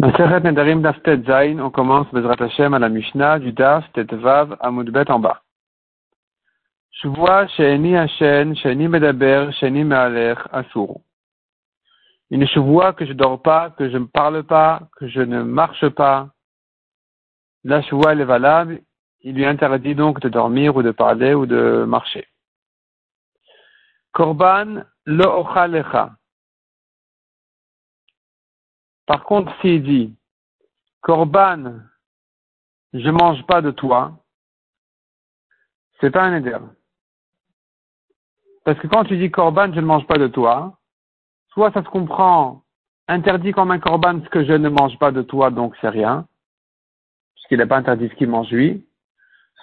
on commence Bezrat Hashem à la Mishnah du Daf en bas. Medaber, que je dors pas, que je ne parle pas, que je ne marche pas. La est valable, il lui interdit donc de dormir ou de parler ou de marcher. Korban Lo Ochalecha. Par contre, s'il dit, Corban, je mange pas de toi, c'est pas un éder. Parce que quand tu dis Corban, je ne mange pas de toi, soit ça se comprend interdit comme un Corban ce que je ne mange pas de toi, donc c'est rien, puisqu'il n'est pas interdit ce qu'il mange lui.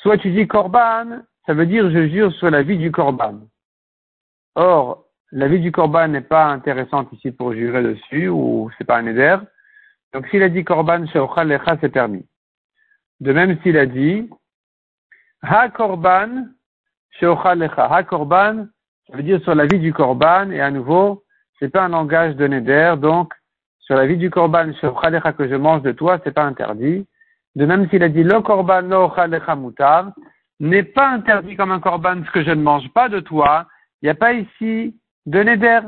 Soit tu dis Corban, ça veut dire je jure sur la vie du Corban. Or, la vie du Corban n'est pas intéressante ici pour jurer dessus, ou c'est pas un éder. Donc s'il a dit Korban Sheochal Lecha, c'est permis. De même s'il a dit Ha Korban Sheochal Lecha. Ha Korban, ça veut dire sur la vie du Korban, et à nouveau, c'est pas un langage de Neder, donc sur la vie du Korban Sheochal Lecha que je mange de toi, c'est pas interdit. De même s'il a dit Lo Korban Lo Lecha Mutar, n'est pas interdit comme un Korban ce que je ne mange pas de toi, il n'y a pas ici de Neder,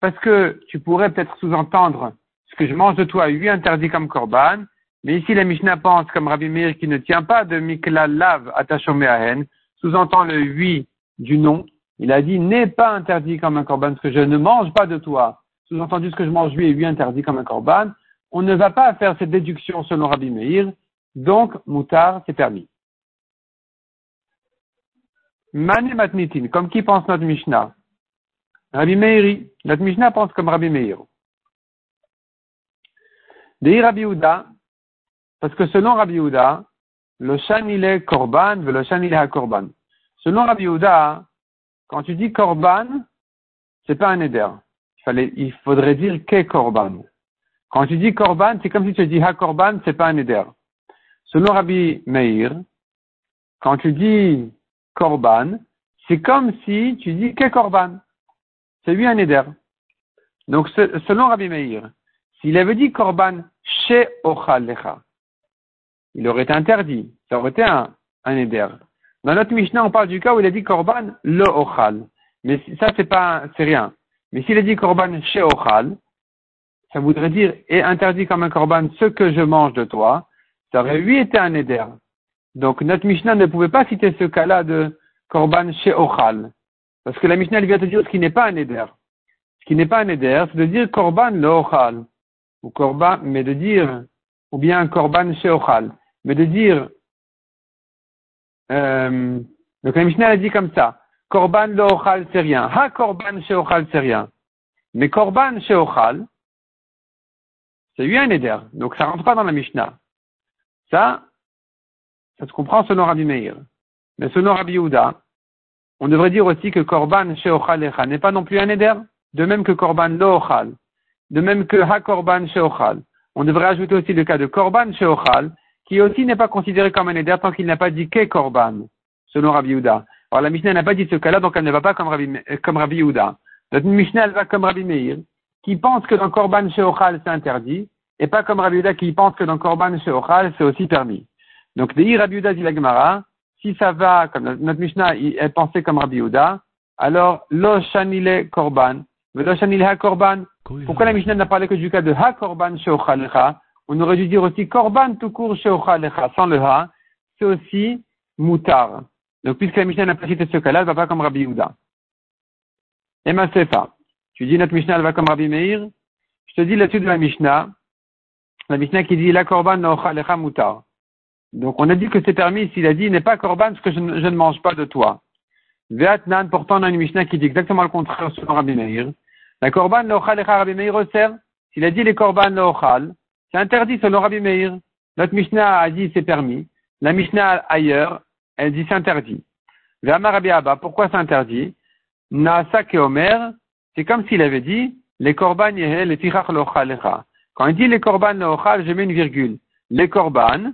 parce que tu pourrais peut-être sous-entendre ce que je mange de toi, lui interdit comme korban, mais ici la Mishnah pense comme Rabbi Meir qui ne tient pas de Mikla Lav Ahen, sous-entend le oui du nom, il a dit n'est pas interdit comme un korban, ce que je ne mange pas de toi, sous-entendu ce que je mange lui est lui interdit comme un korban, on ne va pas faire cette déduction selon Rabbi Meir, donc Moutar c'est permis. Mane Matnitin, comme qui pense notre Mishnah? Rabbi Meiri. Notre Mishnah pense comme Rabbi Meir. De Rabbi Uda, parce que selon Rabbi Uda, le shan il est korban, le shan il est korban. Selon Rabbi Uda, quand tu dis korban, c'est pas un éder. Il faudrait dire que korban. Quand tu dis korban, c'est comme si tu dis ha korban, c'est pas un éder. Selon Rabbi Meir, quand tu dis korban, c'est comme si tu dis que korban c'est lui un éder. Donc, selon Rabbi Meir, s'il avait dit korban chez ochal lecha, il aurait été interdit. Ça aurait été un, éder. Dans notre Mishnah, on parle du cas où il a dit korban le ochal. Mais ça, c'est pas, rien. Mais s'il a dit korban chez ochal, ça voudrait dire et interdit comme un korban ce que je mange de toi, ça aurait lui été un éder. Donc notre Mishnah ne pouvait pas citer ce cas-là de korban chez ochal. Parce que la Mishnah vient te dire ce qui n'est pas un éder. Ce qui n'est pas un éder, c'est de dire korban le Ou korban, mais de dire, ou bien korban sheochal. Mais de dire, euh, donc la Mishnah a dit comme ça. Korban le c'est rien. Ha korban sheochal c'est rien. Mais korban sheochal, c'est lui un éder. Donc ça rentre pas dans la Mishnah. Ça, ça se comprend selon Rabbi Meir. Mais selon Rabbi Yehuda, on devrait dire aussi que Korban Sheochal n'est pas non plus un éder, de même que Korban Loochal, de même que Ha Korban Sheochal. On devrait ajouter aussi le cas de Korban Sheochal, qui aussi n'est pas considéré comme un éder tant qu'il n'a pas dit que Korban, selon Rabbi Yehuda. Alors la Mishnah n'a pas dit ce cas-là, donc elle ne va pas comme Rabbi, comme Rabbi Yehuda. Notre Mishnah, va comme Rabbi Meir, qui pense que dans Korban Sheochal c'est interdit, et pas comme Rabbi Yehuda qui pense que dans Korban Sheochal c'est aussi permis. Donc, Deir Rabbi Yehuda dit la Gemara, si ça va, comme notre Mishnah est pensé comme Rabbi Yehuda, alors lo shanile korban, lo shanile ha korban. Pourquoi la Mishnah n'a parlé que du cas de ha korban sheochalecha On aurait dû dire aussi korban tout court sheochalecha, sans le ha, c'est aussi mutar. Donc puisque la Mishnah n'a pas cité ce cas-là, elle va pas comme Rabbi Yehuda. Et ma sefa, tu dis notre Mishnah elle va comme Rabbi Meir, je te dis là-dessus de la Mishnah, la Mishnah qui dit la korban no mutar. Donc on a dit que c'est permis s'il a dit n'est pas korban parce que je, ne mange pas de toi. Veatnan, pourtant on a une Mishnah qui dit exactement le contraire selon Rabbi Meir. La korban lochal et Rabbi Meir. S'il a dit les korban lochal, c'est interdit selon Rabbi Meir. Notre Mishnah a dit c'est permis. La Mishnah ailleurs, elle dit c'est interdit. Ve'amar Rabbi Abba, pourquoi c'est interdit? Naasa ke Omer, c'est comme s'il avait dit les korban yehel et tichach lochalecha. Quand il dit les korban lochal, je mets une virgule. Les korban,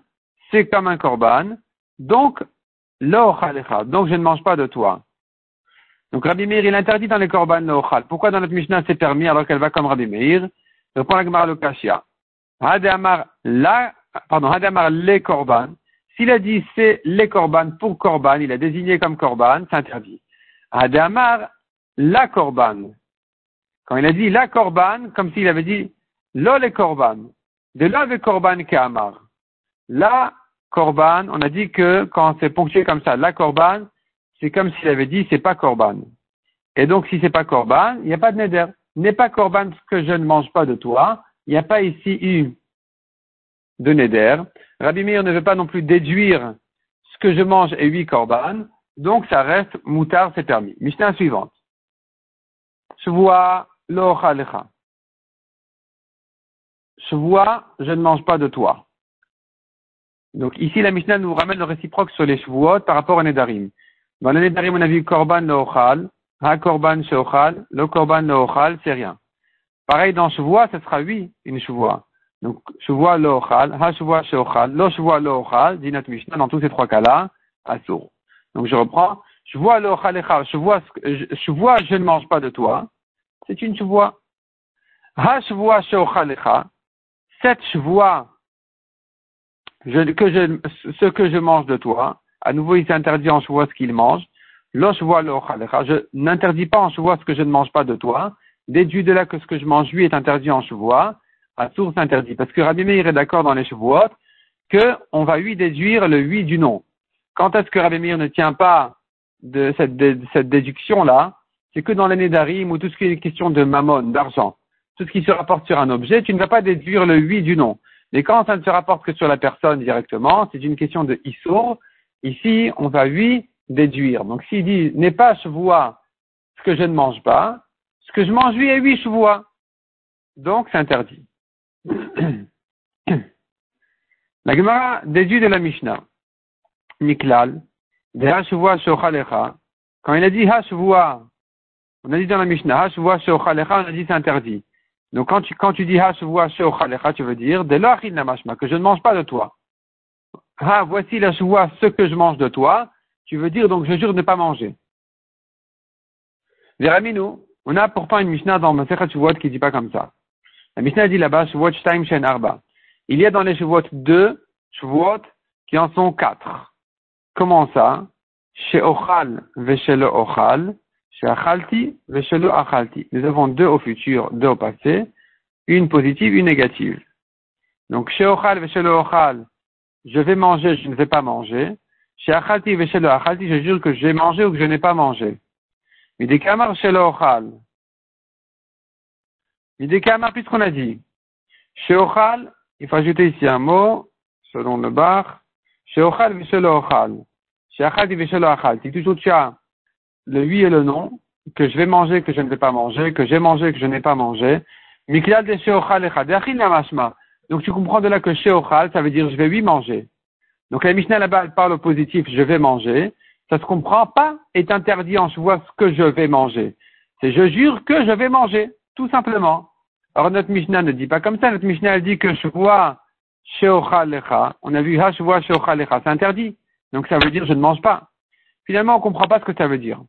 c'est comme un korban, donc l'ochalecha, donc je ne mange pas de toi. Donc Rabbi Meir, il interdit dans les korban l'ochal. Pourquoi dans notre Mishnah c'est permis alors qu'elle va comme Rabbi Meir? Répond la Gemara le Kashia. Hadamar la, pardon, Hadamar les korban. S'il a dit c'est les korban pour korban, il a désigné comme korban, c'est interdit. Hadamar la korban. Quand il a dit la korban, comme s'il avait dit lo les korban. De là le korban amar. La korban, on a dit que quand c'est ponctué comme ça, la korban, c'est comme s'il avait dit c'est pas korban. Et donc si c'est pas korban, il n'y a pas de neder. N'est pas korban ce que je ne mange pas de toi. Il n'y a pas ici eu de neder. Rabbi Meir ne veut pas non plus déduire ce que je mange et huit korban. Donc ça reste moutard, c'est permis. Mishnah suivante. Je vois l'ochalecha. Je vois, je ne mange pas de toi. Donc ici, la Mishnah nous ramène le réciproque sur les Shavuot par rapport à Nedarim. Dans les Nedarim, on a vu Korban Lo'ochal, Ha Korban Sheochal, le Korban Lo'ochal, c'est rien. Pareil, dans Shavuot, ce sera oui, une Shavuot. Donc, Shavuot Lo'ochal, Ha Shavuot Sheochal, Lo Shavuot Lo'ochal, dit notre Mishnah, dans tous ces trois cas-là, Assour. Donc je reprends, Shavuot Lo'ochalecha, Shavuot, Shavuot, je ne mange pas de toi, c'est une Shavuot. Ha Shavuot Sheochalecha, cette Shavuot je, ce que je mange de toi, à nouveau il s'interdit en chevois ce qu'il mange, je n'interdis pas en chevois ce que je ne mange pas de toi, déduit de là que ce que je mange lui est interdit en chevois, à source interdit. Parce que Rabbi Meir est d'accord dans les chevois que on va lui déduire le oui du nom. Quand est-ce que Rabbi Meir ne tient pas de cette, cette déduction-là? C'est que dans l'année d'Arim ou tout ce qui est question de mammon, d'argent, tout ce qui se rapporte sur un objet, tu ne vas pas déduire le oui du nom. Mais quand ça ne se rapporte que sur la personne directement, c'est une question de issour. Ici, on va lui déduire. Donc s'il dit n'est pas chevois ce que je ne mange pas, ce que je mange lui est huit chevois. Donc c'est interdit. la Gemara déduit de la Mishnah. Niklal, de shochalecha. Quand il a dit ha on a dit dans la Mishnah, ha shochalecha, on a dit c'est interdit. Donc quand tu, quand tu dis tu veux dire que je ne mange pas de toi. Ha, voici la ce que je mange de toi. Tu veux dire donc je jure de ne pas manger. Véraminu, on a pourtant une Mishnah dans Masechat Shavuot qui dit pas comme ça. La Mishnah dit là-bas Shavuot Shtaim Shen Arba. Il y a dans les Shavuot deux Shavuot qui en sont quatre. Comment ça? Chez Ochal Veshelo Ochal achalti, achalti. Nous avons deux au futur, deux au passé, une positive, une négative. Donc, chez ochal veshelo ochal, je vais manger, je ne vais pas manger. Chez achalti veshelo achalti, je jure que j'ai mangé ou que je n'ai pas mangé. Mais des kamar shelo ochal. Mais des kamar, puisqu'on a dit? Chez ochal, il faut ajouter ici un mot, selon le bar. Chez ochal veshelo ochal. Chez achalti veshelo achalti. Toujours tu as le oui et le non, que je vais manger, que je ne vais pas manger, que j'ai mangé, que je n'ai pas mangé. Donc tu comprends de là que sheochal, ça veut dire je vais oui manger. Donc la Mishnah là-bas, elle parle au positif, je vais manger. Ça se comprend pas, est interdit en vois ce que je vais manger. C'est je jure que je vais manger, tout simplement. Alors notre Mishnah ne dit pas comme ça, notre Mishnah elle dit que je vois sheochal On a vu ha je vois sheochal c'est interdit. Donc ça veut dire je ne mange pas. Finalement, on comprend pas ce que ça veut dire.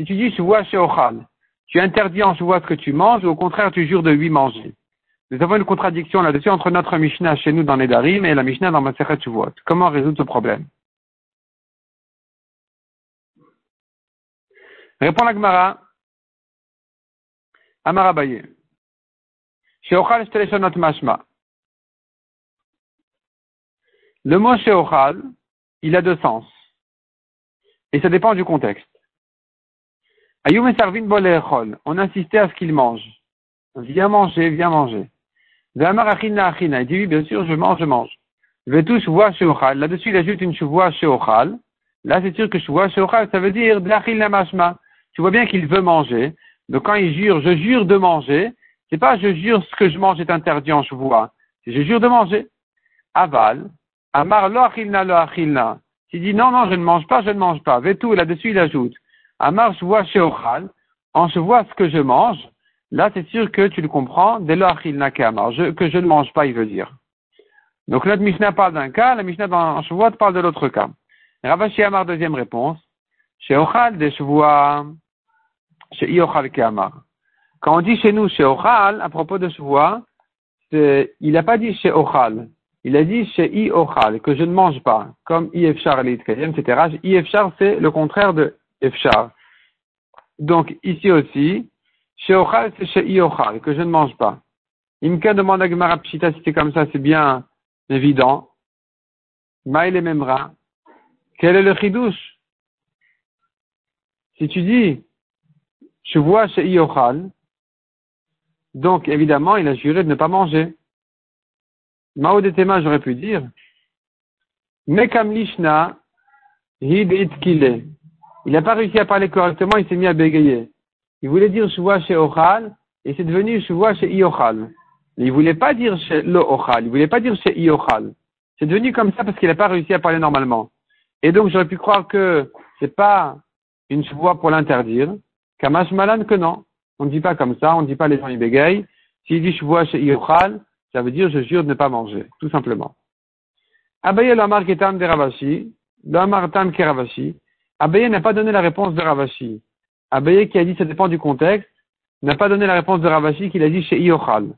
Si tu dis chez Sheochal, tu interdis en vois ce que tu manges, ou au contraire, tu jures de lui manger. Nous avons une contradiction là-dessus entre notre Mishnah chez nous dans les Darim et la Mishnah dans Masechet Shavuot. Comment résoudre ce problème? Répond la Gemara. Amara Baye. Sheochal shteleshonot mashma. Le mot Sheochal, il a deux sens. Et ça dépend du contexte. Sarvin On insistait à ce qu'il mange. Viens manger, viens manger. Il dit oui, bien sûr, je mange, je mange. Là-dessus, il ajoute une shuvua sheochal. Là, c'est sûr que shuvua sheochal, ça veut dire la mashma. Tu vois bien qu'il veut manger. Donc, quand il jure, je jure de manger, c'est pas je jure ce que je mange est interdit en shuvua. C'est je jure de manger. Aval. Amar lo achilna. S'il dit non, non, je ne mange pas, je ne mange pas. Vetou, là-dessus, il ajoute. Amar, je vois chez Ochal, en je vois ce que je mange, là, c'est sûr que tu le comprends, dès lors qu'il n'a qu'à que je ne mange pas, il veut dire. Donc, notre Mishnah parle d'un cas, la Mishnah dans Shavuot parle de l'autre cas. Ravashi Amar, deuxième réponse. Chez Ochal, des Shavuot, chez Iochal Amar. Quand on dit chez nous, chez Ochal, à propos de Shavuot, il n'a pas dit chez Ochal. Il a dit chez I que je ne mange pas, comme I Efchar etc. I Efchar, c'est le contraire de Donc, ici aussi, chez c'est chez que je ne mange pas. Imka demande à Gemara Pshita si c'est comme ça, c'est bien évident. Maïl et Memra. Quel est le chidouche? Si tu dis, je vois chez I Ochal, donc, évidemment, il a juré de ne pas manger. Mao de Tema, j'aurais pu dire. Mekam Lishna, Hid Il n'a pas réussi à parler correctement, il s'est mis à bégayer. Il voulait dire Shua chez Ochal, et c'est devenu Shua chez Iochal. Mais il voulait pas dire chez Lo Ochal, il voulait pas dire chez Iochal. C'est devenu comme ça parce qu'il n'a pas réussi à parler normalement. Et donc, j'aurais pu croire que c'est pas une Shua pour l'interdire, Kamash Malan que non. On ne dit pas comme ça, on ne dit pas les gens ils bégayent. S'il dit vois chez Yochal, ça veut dire je jure de ne pas manger, tout simplement. Abaye l'amar ketam de Ravashi, l'amar tam. Abaye n'a pas donné la réponse de Ravashi. Abaye qui a dit ça dépend du contexte, n'a pas donné la réponse de Ravashi qu'il a dit chez Yochal.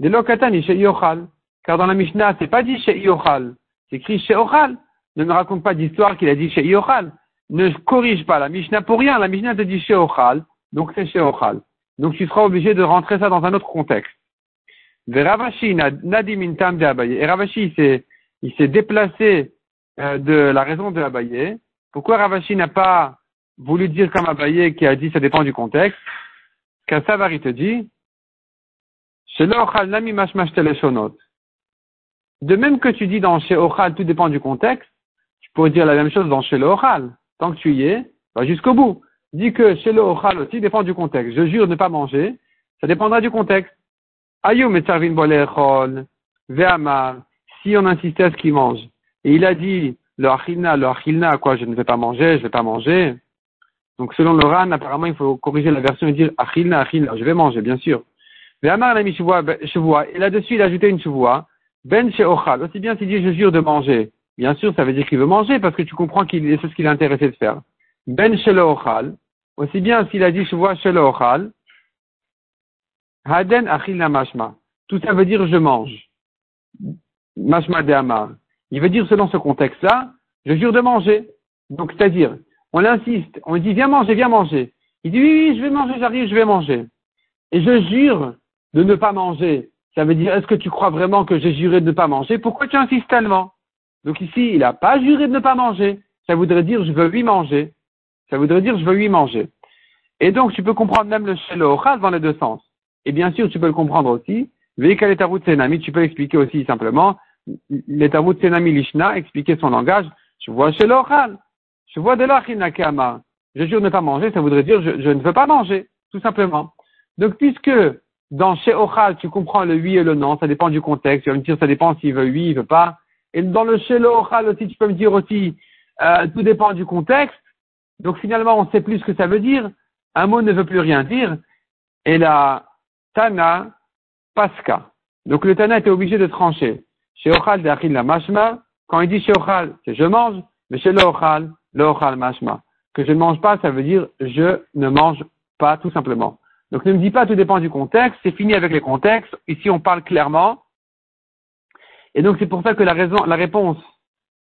De l'okatani chez Yochal. Car dans la Mishnah, c'est pas dit chez Yochal. C'est écrit chez Ochal. Ne me raconte pas d'histoire qu'il a dit chez Yochal. Ne corrige pas la Mishnah pour rien. La Mishnah te dit chez Ochal. Donc c'est chez Ochal. Donc tu seras obligé de rentrer ça dans un autre contexte. Et Ravashi il s'est déplacé euh, de la raison de Abaye. Pourquoi Ravashi n'a pas voulu dire comme Abaye qui a dit ça dépend du contexte Kassavari te dit de même que tu dis dans chez Ochal, tout dépend du contexte, tu pourrais dire la même chose dans chez Ochal. Tant que tu y es, va jusqu'au bout dit que chez le aussi dépend du contexte. Je jure de ne pas manger, ça dépendra du contexte. Ayum et ve'amar, si on insistait à ce qu'il mange, et il a dit, le achilna, le achilna, quoi, je ne vais pas manger, je ne vais pas manger. Donc selon le apparemment, il faut corriger la version et dire achilna, achilna, je vais manger, bien sûr. Ve'amar, il a mis chevoua, et là-dessus, il a ajouté une chevoua, ben chez Ochal, aussi bien s'il dit je jure de manger. Bien sûr, ça veut dire qu'il veut manger parce que tu comprends qu'il c'est ce qu'il est intéressé de faire. Ben chez le Ochal, aussi bien s'il a dit je vois chez le Ochal, Haden achil mashma. Tout ça veut dire je mange. Mashma de Amar. Il veut dire selon ce contexte-là, je jure de manger. Donc c'est-à-dire, on insiste, on dit viens manger, viens manger. Il dit oui, oui, je vais manger, j'arrive, je vais manger. Et je jure de ne pas manger. Ça veut dire, est-ce que tu crois vraiment que j'ai juré de ne pas manger? Pourquoi tu insistes tellement? Donc ici, il n'a pas juré de ne pas manger. Ça voudrait dire, je veux lui manger. Ça voudrait dire je veux lui manger. Et donc tu peux comprendre même le shelo dans les deux sens. Et bien sûr, tu peux le comprendre aussi. Tu peux expliquer aussi simplement l'étarut senami lishna, expliquer son langage. Je vois shelo Je vois de l'achina Je jure ne pas manger, ça voudrait dire je, ne veux pas manger, tout simplement. Donc puisque dans chez tu comprends le oui et le non, ça dépend du contexte. Tu vas me dire, ça dépend s'il veut oui, il veut pas. Et dans le chez aussi, tu peux me dire aussi, euh, tout dépend du contexte. Donc finalement, on sait plus ce que ça veut dire. Un mot ne veut plus rien dire. Et la Tana Pasca. Donc le Tana était obligé de trancher. Chez Ochal de la Mashma, quand il dit chez Ochal, c'est je mange, mais chez l'Ochal, l'Ochal Mashma. Que je ne mange pas, ça veut dire je ne mange pas, tout simplement. Donc ne me dis pas tout dépend du contexte, c'est fini avec les contextes. Ici on parle clairement. Et donc c'est pour ça que la raison, la réponse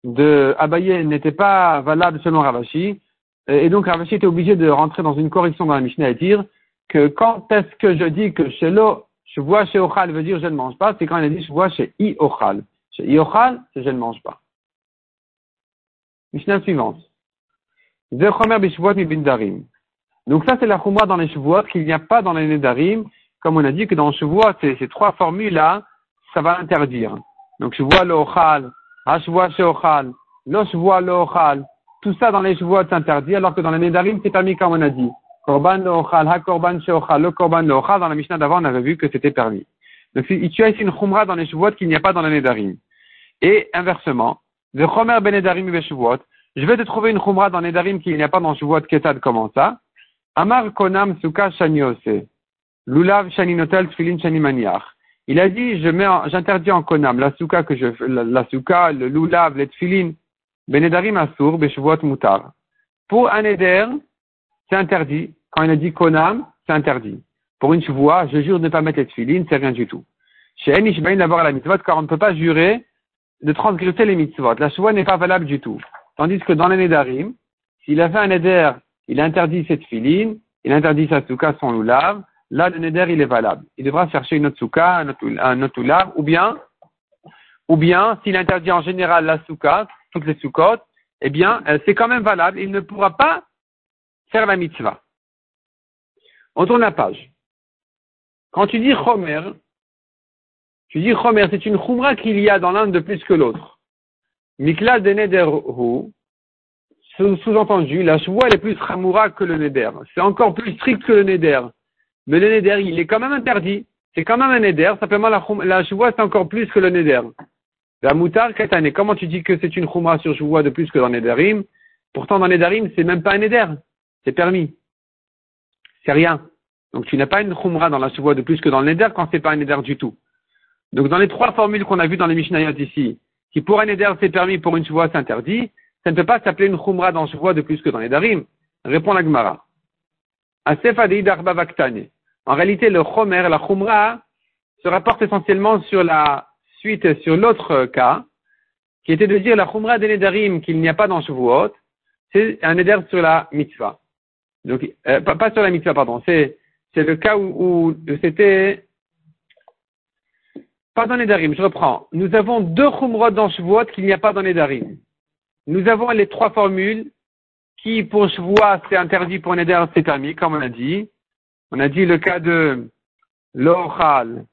de Abaye n'était pas valable selon Ravashi. Et donc Ravashi était obligé de rentrer dans une correction dans la Mishnah et dire que quand est-ce que je dis que l'eau, je vois chez Ochal veut dire je ne mange pas, c'est quand il a dit je vois chez I Ochal. Chez I Ochal, c'est je ne mange pas. Mishnah suivante. Donc ça c'est la chumra dans les Shavuot qu'il n'y a pas dans les Nedarim. Comme on a dit que dans Shavuot, ces, ces trois formules-là, ça va interdire. Donc je vois le Ochal, Hashvoa chez Ochal, Lo Shvoa le Ochal, tout ça dans les chevaux est interdit, alors que dans les Nedarim, c'est permis comme on a dit. Korban lochal, ha korban sheochal, le korban lochal, dans la Mishnah d'avant, on avait vu que c'était permis. Donc, tu as ici une chumra dans les chevaux qu'il n'y a pas dans les Nedarim. Et inversement, de chomer ben Nedarim et je vais te trouver une chumra dans les Nedarim qu'il n'y a pas dans Shavuot Ketad, comment ça? Amar konam suka shaniose. Lulav shaninotel tfilin shanimaniach. Il a dit, je mets, j'interdis en konam la souka que je, la, la souka, le lulav, les tfilin, Benedarim Asur, Beshuvuot Mutar. Pour un Eder, c'est interdit. Quand il a dit Konam, c'est interdit. Pour une Shuvua, je jure de ne pas mettre les tefilines, c'est rien du tout. Chez Enishbain à la mitzvot, car on ne peut pas jurer de transgresser les mitzvot. La chevoie n'est pas valable du tout. Tandis que dans les Nedarim, s'il a fait un Neder, il interdit cette filine, il interdit sa souka, son loulav, là le Neder il est valable. Il devra chercher une autre souka, un autre loulav, ou bien, ou bien, s'il interdit en général la souka, toutes les soukotes, eh bien, euh, c'est quand même valable. Il ne pourra pas faire la mitzvah. On tourne la page. Quand tu dis Chomer, tu dis Chomer, c'est une Khumra qu'il y a dans l'un de plus que l'autre. Mikla de Nederhu, sous-entendu, la Shvoua elle est plus Chamoura que le Neder. C'est encore plus strict que le Neder. Mais le Neder, il est quand même interdit. C'est quand même un Neder. Simplement, la, la c'est encore plus que le Neder. La Moutar Katane, comment tu dis que c'est une Khumra sur Shvoua de plus que dans Nederim Pourtant, dans Nedarim, c'est même pas un Neder. C'est permis. C'est rien. Donc tu n'as pas une khumra dans la chevoie de plus que dans le neder quand c'est pas un neder du tout. Donc dans les trois formules qu'on a vues dans les Mishnayot ici, qui pour un neder c'est permis, pour une chevoie c'est interdit, ça ne peut pas s'appeler une khumra dans la chevoie de plus que dans les darim. Répond la Gemara. En réalité, le chomer, la khumra, se rapporte essentiellement sur la suite, sur l'autre cas, qui était de dire la khumra des nedarim qu'il n'y a pas dans Shavuot, c'est un neder sur la mitzvah. Donc, euh, pas, sur la mitzvah, pardon. C'est, le cas où, c'était pas dans les darim. Je reprends. Nous avons deux chumrot dans Shavuot qu'il n'y a pas dans les darim. Nous avons les trois formules qui, pour Shavuot, c'est interdit pour Neder, c'est permis, comme on a dit. On a dit le cas de l'ochal,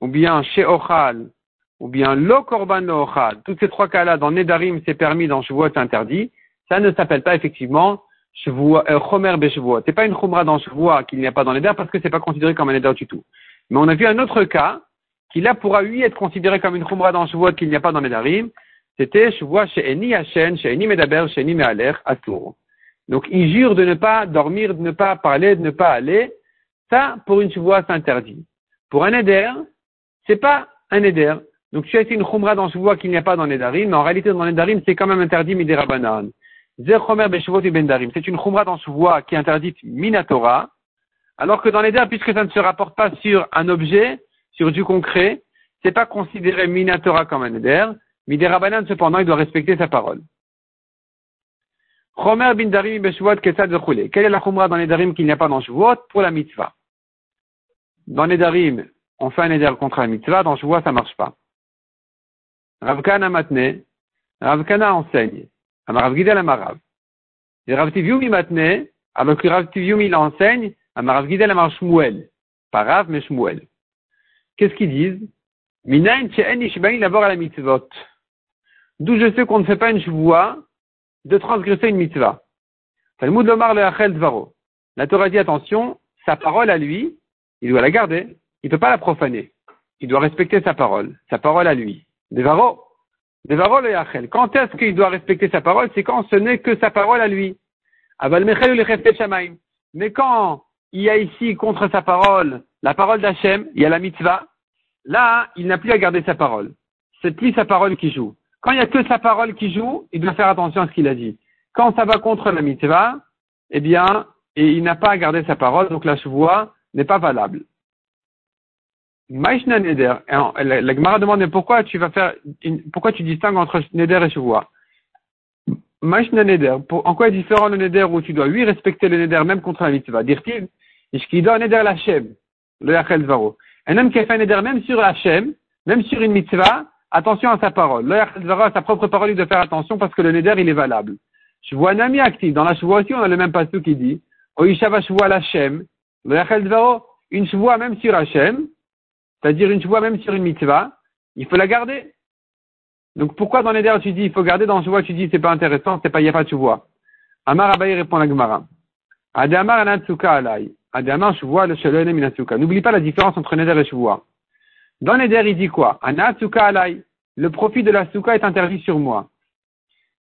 ou bien chez ochal, ou bien lo korban lo Tous ces trois cas-là, dans Nedarim, c'est permis, dans Shavuot, c'est interdit. Ça ne s'appelle pas effectivement euh, Chomer Ce C'est pas une Chumra dans Shavua qu'il n'y a pas dans les parce que c'est pas considéré comme un Eder du tout. Mais on a vu un autre cas qui là pourra lui être considéré comme une Chumra dans Shavua qu'il n'y a pas dans les Darim. C'était Shavua chez Eni Hashem, chez Eni Medaber, chez Eni Mealer, Tour. Donc il jure de ne pas dormir, de ne pas parler, de ne pas aller. Ça, pour une Shavua, c'est interdit. Pour un Eder, c'est pas un Eder. Donc tu as été une Chumra dans Shavua qu'il n'y a pas dans les Darim, mais en réalité dans les Darim, c'est quand même interdit Midirabanan. C'est une chumra dans voie qui est interdite minatora, alors que dans les puisque ça ne se rapporte pas sur un objet, sur du concret, c'est pas considéré minatora comme un éder, miderabanan cependant, il doit respecter sa parole. Chomer bin darim Quelle est la chumra dans les qu'il n'y a pas dans Shavuot pour la mitzvah? Dans les on fait un éder contre la mitzvah, dans Shavuot, ça marche pas. Ravkana matne, Ravkana enseigne. Amarav Gidel Amarav. Et Rav Tiviumi matne, alors que Rav Tiviumi l'enseigne, Amarav Gidel Amar Shmuel. Pas Rav, mais Shmuel. Qu'est-ce qu'ils disent? Minain she'en ishbain d'abord à la mitzvot. D'où je sais qu'on ne fait pas une chevoie de transgresser une mitzvah. Talmud Lomar le Achel Zvaro. La Torah dit attention, sa parole à lui, il doit la garder. Il ne peut pas la profaner. Il doit respecter sa parole. Sa parole à lui. Devaro. Quand est-ce qu'il doit respecter sa parole? C'est quand ce n'est que sa parole à lui. Mais quand il y a ici contre sa parole la parole d'Hachem, il y a la mitzvah, là, il n'a plus à garder sa parole. C'est plus sa parole qui joue. Quand il n'y a que sa parole qui joue, il doit faire attention à ce qu'il a dit. Quand ça va contre la mitzvah, eh bien, il n'a pas à garder sa parole, donc la chevoie n'est pas valable. Maishna Neder. La, Gemara demande pourquoi tu vas faire, pourquoi tu distingues entre Neder et Shavua. Maishna Neder. en quoi est différent le Neder où tu dois, lui, respecter le Neder même contre la mitzvah? Dire-t-il, Ishkido Neder Lachem, le Yachel Zvaro. Un homme qui a fait un Neder même sur Hachem, même sur une mitzvah, attention à sa parole. Le Yachel Zvaro, à sa propre parole, il doit faire attention parce que le Neder, il est valable. Je vois un ami actif. Dans la Shavua aussi, on a le même passage qui dit, Oishava Shavua Lachem, le Yachel Zvaro, une Shavua même sur Hachem, c'est-à-dire une chevoie même sur une mitzvah, il faut la garder. Donc pourquoi dans les derniers tu dis il faut garder, dans chevoie tu dis c'est pas intéressant, c'est pas n'y a chevoie. Amar Abaye répond la Gemara. Adamar anatsuka alay. Adamar chevoie le minatsuka. N'oublie pas la différence entre neder et chevoie. Dans neder il dit quoi? Anatsuka alay. Le profit de la souka est interdit sur moi.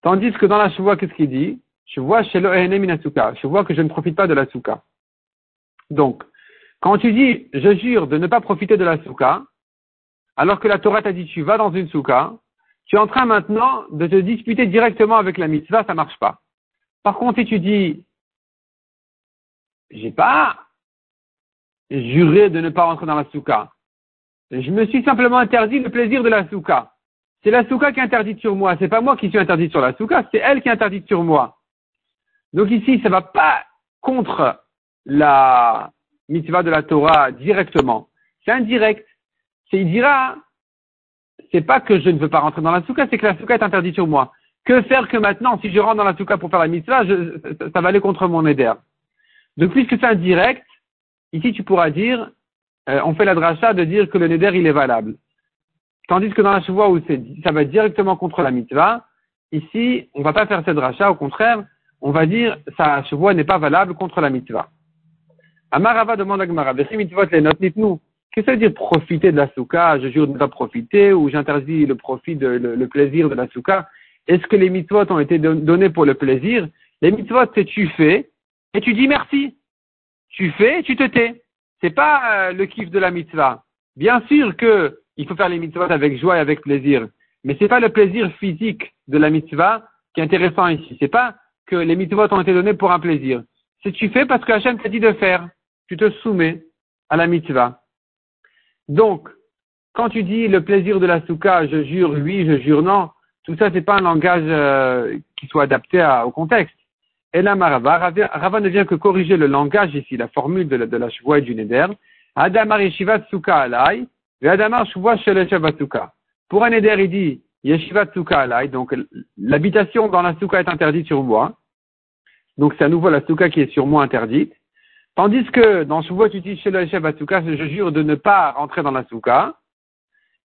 Tandis que dans la chevoie, qu'est-ce qu'il dit? Je vois chez minatsuka. Je vois que je ne profite pas de la souka. Donc, quand tu dis, je jure de ne pas profiter de la souka, alors que la Torah t'a dit, tu vas dans une souka, tu es en train maintenant de te disputer directement avec la mitzvah, ça marche pas. Par contre, si tu dis, j'ai pas juré de ne pas rentrer dans la souka, Je me suis simplement interdit le plaisir de la souka. C'est la souka qui est interdite sur moi. C'est pas moi qui suis interdit sur la souka, c'est elle qui est interdite sur moi. Donc ici, ça va pas contre la mitzvah de la Torah directement. C'est indirect. C'est, il dira, c'est pas que je ne veux pas rentrer dans la souka, c'est que la souka est interdite sur moi. Que faire que maintenant, si je rentre dans la souka pour faire la mitzvah, ça, va aller contre mon éder. Donc puisque c'est indirect, ici tu pourras dire, euh, on fait la dracha de dire que le neder il est valable. Tandis que dans la chevoie où ça va directement contre la mitzvah, ici, on va pas faire cette dracha, au contraire, on va dire, sa chevoie n'est pas valable contre la mitzvah. Amarava demande à Gemara, mitzvot les notes, nous Qu'est-ce que ça veut dire profiter de la souka? Je jure de ne pas profiter ou j'interdis le profit, de, le, plaisir de la souka? Est-ce que les mitzvot ont été donnés pour le plaisir? Les mitzvot, c'est tu fais et tu dis merci. Tu fais et tu te tais. C'est pas euh, le kiff de la mitzvah. Bien sûr que il faut faire les mitzvot avec joie et avec plaisir. Mais c'est pas le plaisir physique de la mitzvah qui est intéressant ici. C'est pas que les mitzvot ont été donnés pour un plaisir. C'est tu fais parce que Hachem t'a dit de faire. Tu te soumets à la mitzvah. Donc, quand tu dis le plaisir de la souka, je jure oui, je jure non, tout ça, c'est pas un langage euh, qui soit adapté au contexte. Et là, Marava, Rava ne vient que corriger le langage ici, la formule de la, de la et du neder. Adamar yeshivat souka alai, et adamar shvoa souka. Pour un neder, il dit yeshivat souka alai, donc l'habitation dans la souka est interdite sur moi. Donc c'est à nouveau la souka qui est sur moi interdite. Tandis que dans Shuvot, tu dis chez le je jure de ne pas rentrer dans la souka.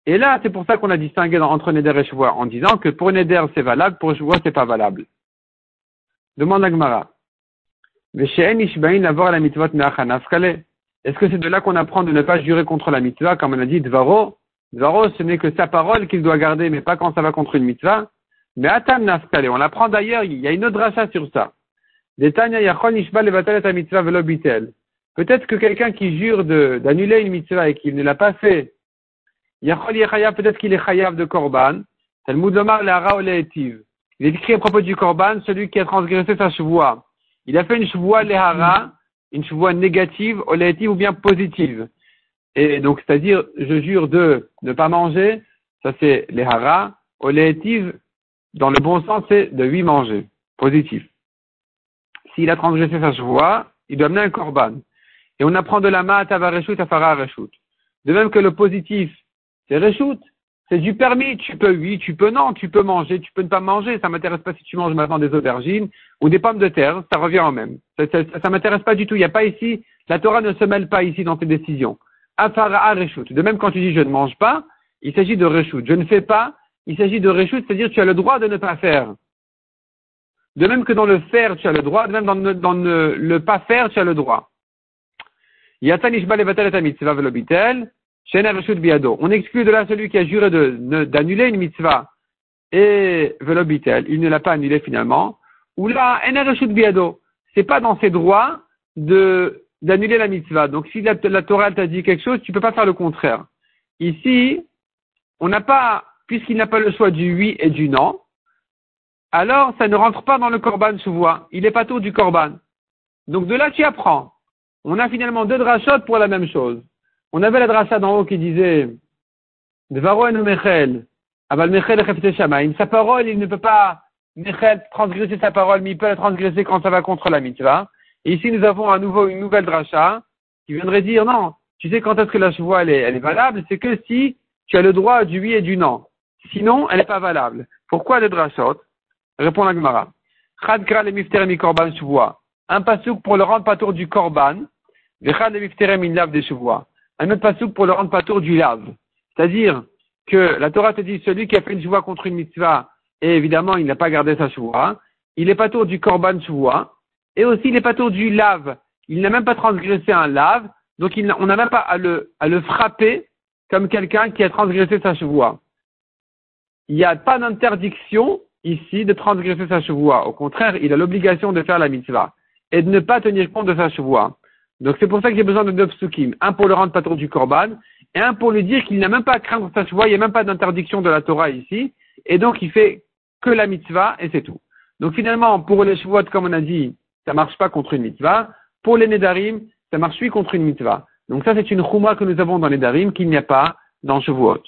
Et là, c'est pour ça qu'on a distingué entre Neder et Shuvot en disant que pour Neder c'est valable, pour Shuvot c'est pas valable. Demande à Gemara. Est-ce que c'est de là qu'on apprend de ne pas jurer contre la mitzvah, comme on a dit Dvaro? Dvaro, ce n'est que sa parole qu'il doit garder, mais pas quand ça va contre une mitzvah. Mais Atam Nafkale, on l'apprend d'ailleurs, il y a une autre rachat sur ça. Peut-être que quelqu'un qui jure d'annuler une mitzvah et qu'il ne l'a pas fait, peut-être qu'il est chayav de korban. Il est écrit à propos du korban, celui qui a transgressé sa chevoie. Il a fait une chevoie lehara, une chevoie négative, oléative ou bien positive. Et donc, c'est-à-dire, je jure de ne pas manger, ça c'est lehara, oléative, dans le bon sens, c'est de lui manger, positif s'il a transgressé sa chevoie, il doit amener un korban. Et on apprend de la mat à reshut à fara reshut. De même que le positif, c'est reshut. C'est du permis. Tu peux oui, tu peux non, tu peux manger, tu peux ne pas manger. Ça m'intéresse pas si tu manges maintenant des aubergines ou des pommes de terre. Ça revient au même. Ça, ça, m'intéresse pas du tout. Il n'y a pas ici, la Torah ne se mêle pas ici dans tes décisions. Afara reshut. De même quand tu dis je ne mange pas, il s'agit de reshut. Je ne fais pas, il s'agit de reshut, c'est-à-dire tu as le droit de ne pas faire. De même que dans le faire, tu as le droit, de même dans, le, pas faire, tu as le droit. On exclut de là celui qui a juré d'annuler une mitzvah et velobitel, il ne l'a pas annulé finalement. Ou là, c'est pas dans ses droits de d'annuler la mitzvah. Donc si la, la Torah t'a dit quelque chose, tu peux pas faire le contraire. Ici, on n'a pas, puisqu'il n'a pas le choix du oui et du non, alors ça ne rentre pas dans le korban voit. Il n'est pas tout du korban. Donc de là tu apprends. On a finalement deux drachot pour la même chose. On avait la dracha d'en haut qui disait Devaro mechel, aval mechel shamaim. Sa parole, il ne peut pas mechel transgresser sa parole, mais il peut la transgresser quand ça va contre la mitzvah. Et ici nous avons une nouvelle dracha qui viendrait dire non, tu sais quand est-ce que la chevoie elle est, elle est valable, c'est que si tu as le droit du oui et du non. Sinon, elle n'est pas valable. Pourquoi les drachot? Répond la Gemara. Chadkra le mifterem korban shuvoa. Un pasouk pour le rendre patour du korban. Vechad le mifterem lave des shuvoa. Un autre pasouk pour le rendre patour du lave. C'est-à-dire que la Torah te dit celui qui a fait une shuvoa contre une mitzvah et évidemment il n'a pas gardé sa shuvoa, il est patour du korban shuvoa et aussi il est patour du lave. Il n'a même pas transgressé un lave, donc on n'a même pas à le, à le frapper comme quelqu'un qui a transgressé sa chevoie. Il n'y a pas d'interdiction ici de transgresser sa chevoie. Au contraire, il a l'obligation de faire la mitzvah et de ne pas tenir compte de sa chevoie. Donc c'est pour ça que j'ai besoin de deux psukim. Un pour le rendre patron du korban et un pour lui dire qu'il n'a même pas à craindre sa chevoie, il n'y a même pas d'interdiction de la Torah ici. Et donc il fait que la mitzvah et c'est tout. Donc finalement, pour les chevoies, comme on a dit, ça marche pas contre une mitzvah. Pour les nedarim, ça marche oui contre une mitzvah. Donc ça c'est une chouma que nous avons dans les nedarim qu'il n'y a pas dans Shavuot.